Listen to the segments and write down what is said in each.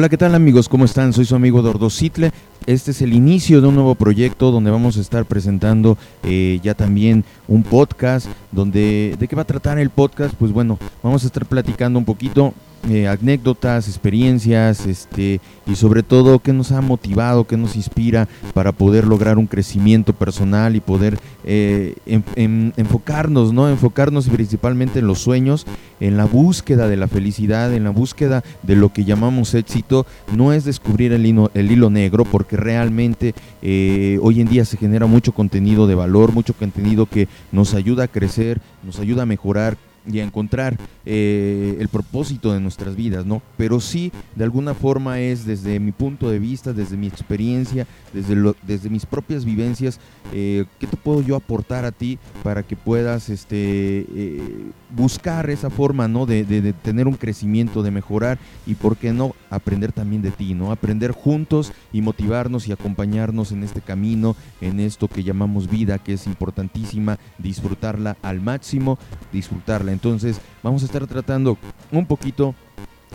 Hola, ¿qué tal amigos? ¿Cómo están? Soy su amigo Dordo Citle. Este es el inicio de un nuevo proyecto donde vamos a estar presentando eh, ya también un podcast. Donde, ¿De qué va a tratar el podcast? Pues bueno, vamos a estar platicando un poquito eh, anécdotas, experiencias, este, y sobre todo qué nos ha motivado, qué nos inspira para poder lograr un crecimiento personal y poder eh, enfocarnos, ¿no? Enfocarnos principalmente en los sueños, en la búsqueda de la felicidad, en la búsqueda de lo que llamamos éxito. No es descubrir el hilo, negro, porque realmente eh, hoy en día se genera mucho contenido de valor, mucho contenido que nos ayuda a crecer, nos ayuda a mejorar y a encontrar eh, el propósito de nuestras vidas, ¿no? Pero sí, de alguna forma es desde mi punto de vista, desde mi experiencia, desde, desde mis propias vivencias, eh, ¿qué te puedo yo aportar a ti para que puedas este, eh, buscar esa forma, ¿no? De, de, tener un crecimiento, de mejorar y, ¿por qué no?, aprender también de ti, ¿no? Aprender juntos y motivarnos y acompañarnos en este camino, en esto que llamamos vida, que es importantísima, disfrutarla al máximo, disfrutarla entonces vamos a estar tratando un poquito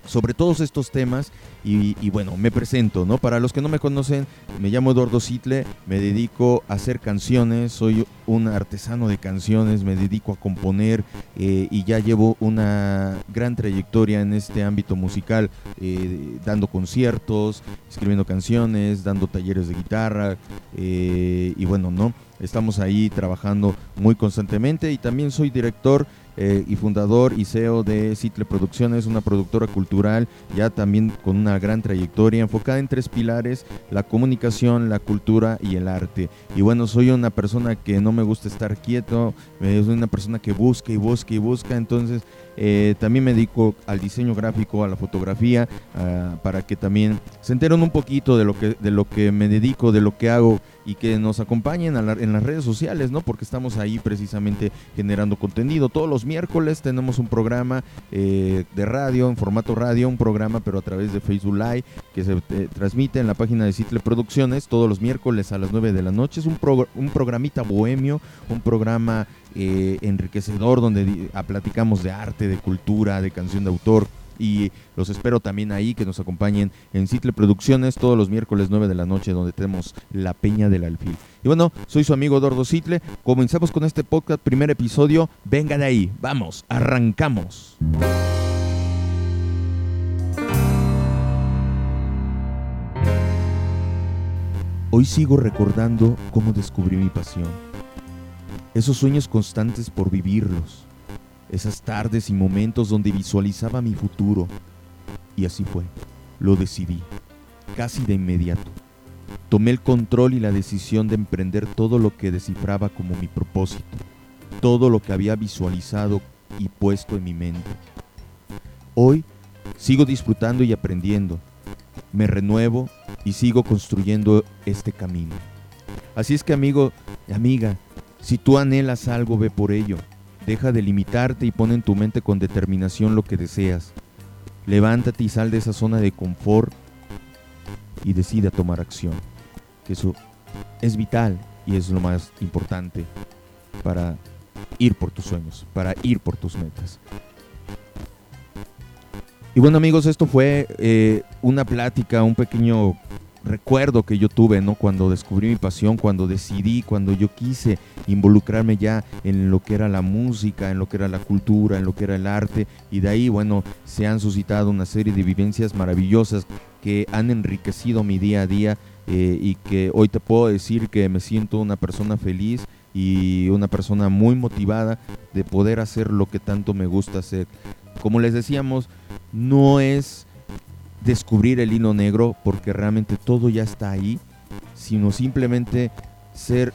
sobre todos estos temas y, bueno, me presento, ¿no? Para los que no me conocen, me llamo Eduardo Sitle, me dedico a hacer canciones, soy un artesano de canciones, me dedico a componer eh, y ya llevo una gran trayectoria en este ámbito musical, eh, dando conciertos, escribiendo canciones, dando talleres de guitarra eh, y bueno, ¿no? Estamos ahí trabajando muy constantemente y también soy director eh, y fundador y CEO de Citle Producciones, una productora cultural ya también con una gran trayectoria enfocada en tres pilares, la comunicación, la cultura y el arte. Y bueno, soy una persona que no me gusta estar quieto, eh, soy una persona que busca y busca y busca, entonces eh, también me dedico al diseño gráfico, a la fotografía, ah, para que también se enteren un poquito de lo que, de lo que me dedico, de lo que hago y que nos acompañen en las redes sociales, ¿no? Porque estamos ahí precisamente generando contenido. Todos los miércoles tenemos un programa eh, de radio, en formato radio, un programa, pero a través de Facebook Live, que se eh, transmite en la página de Citle Producciones todos los miércoles a las 9 de la noche. Es un, programita bohemio, un programa eh, enriquecedor donde platicamos de arte, de cultura, de canción de autor y los espero también ahí que nos acompañen en Citle Producciones todos los miércoles 9 de la noche donde tenemos La Peña del Alfil. Y bueno, soy su amigo Dordo Citle. Comenzamos con este podcast, primer episodio. Venga de ahí, vamos, arrancamos. Hoy sigo recordando cómo descubrí mi pasión. Esos sueños constantes por vivirlos esas tardes y momentos donde visualizaba mi futuro. Y así fue, lo decidí, casi de inmediato. Tomé el control y la decisión de emprender todo lo que descifraba como mi propósito, todo lo que había visualizado y puesto en mi mente. Hoy sigo disfrutando y aprendiendo, me renuevo y sigo construyendo este camino. Así es que amigo amiga, si tú anhelas algo, ve por ello. Deja de limitarte y pon en tu mente con determinación lo que deseas. Levántate y sal de esa zona de confort y decide tomar acción. Que eso es vital y es lo más importante para ir por tus sueños, para ir por tus metas. Y bueno amigos, esto fue eh, una plática, un pequeño recuerdo que yo tuve, ¿no? Cuando descubrí mi pasión, cuando decidí, cuando yo quise involucrarme ya en lo que era la música, en lo que era la cultura, en lo que era el arte, y de ahí, bueno, se han suscitado una serie de vivencias maravillosas que han enriquecido mi día a día eh, y que hoy te puedo decir que me siento una persona feliz y una persona muy motivada de poder hacer lo que tanto me gusta hacer. Como les decíamos, no es descubrir el hilo negro porque realmente todo ya está ahí, sino simplemente ser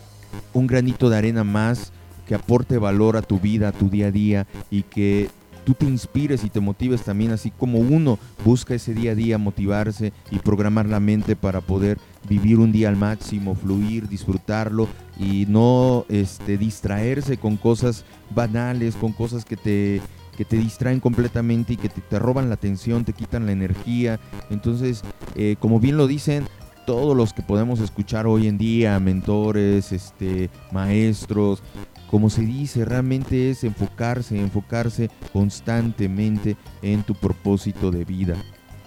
un granito de arena más que aporte valor a tu vida, a tu día a día y que tú te inspires y te motives también, así como uno busca ese día a día motivarse y programar la mente para poder vivir un día al máximo, fluir, disfrutarlo y no este, distraerse con cosas banales, con cosas que te que te distraen completamente y que te, roban la atención, te quitan la energía. Entonces, eh, como bien lo dicen, todos los que podemos escuchar hoy en día, mentores, este, maestros, como se dice, realmente es enfocarse, enfocarse constantemente en tu propósito de vida.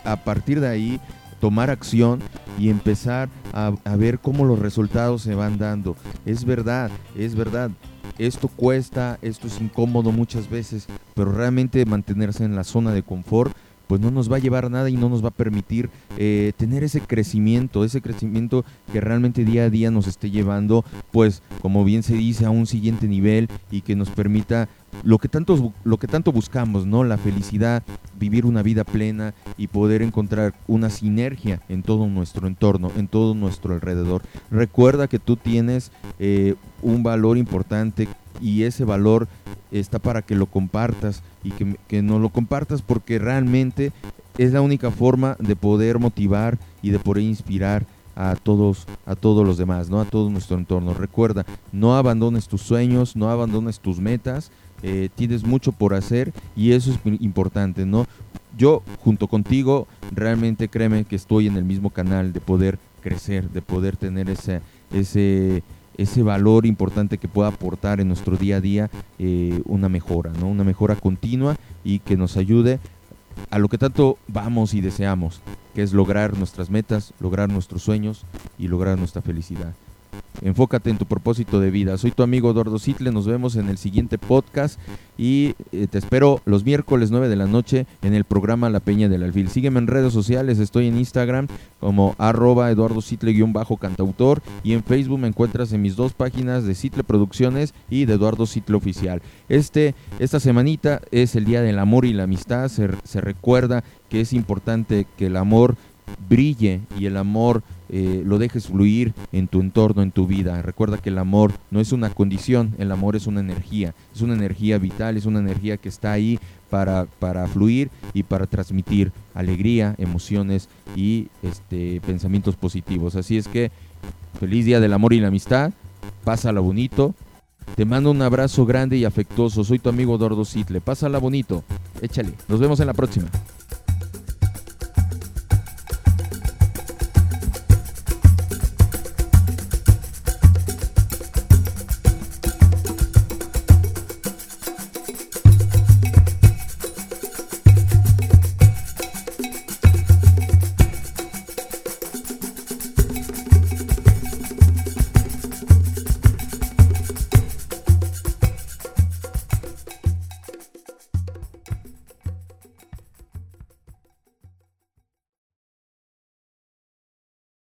a partir de ahí tomar acción y empezar a, a, ver cómo los resultados se van dando. Es verdad, es verdad. Esto cuesta, esto es incómodo muchas veces, pero realmente mantenerse en la zona de confort pues no nos va a llevar nada y no nos va a permitir eh, tener ese crecimiento, ese crecimiento que realmente día a día nos esté llevando, pues como bien se dice, a un siguiente nivel y que nos permita lo que tanto, lo que tanto buscamos, ¿no? La felicidad, vivir una vida plena y poder encontrar una sinergia en todo nuestro entorno, en todo nuestro alrededor. Recuerda que tú tienes eh, un valor importante y ese valor está para que lo compartas y que, que no lo compartas porque realmente es la única forma de poder motivar y de poder inspirar a todos a todos los demás, ¿no? A todo nuestro entorno. Recuerda, no abandones tus sueños, no abandones tus metas, eh, tienes mucho por hacer y eso es importante, ¿no? Yo junto contigo realmente créeme que estoy en el mismo canal de poder crecer, de poder tener ese ese ese valor importante que pueda aportar en nuestro día a día eh, una mejora, ¿no? Una mejora continua y que nos ayude a lo que tanto vamos y deseamos, que es lograr nuestras metas, lograr nuestros sueños y lograr nuestra felicidad. Enfócate en tu propósito de vida. Soy tu amigo Eduardo Sitle. Nos vemos en el siguiente podcast y eh, te espero los miércoles 9 de la noche en el programa La Peña del Alfil. Sígueme en redes sociales. Estoy en Instagram como arroba Eduardo Sitle-cantautor y en Facebook me encuentras en mis dos páginas de Sitle Producciones y de Eduardo Sitle Oficial. Este, esta semanita es el Día del Amor y la Amistad. Se, se recuerda que es importante que el amor brille y el amor eh, lo dejes fluir en tu entorno, en tu vida. Recuerda que el amor no es una condición, el amor es una energía, es una energía vital, es una energía que está ahí para, para fluir y para transmitir alegría, emociones y este, pensamientos positivos. Así es que feliz día del amor y la amistad, pásala bonito. Te mando un abrazo grande y afectuoso. Soy tu amigo Dordo Sitle. Pásala bonito. Échale. Nos vemos en la próxima.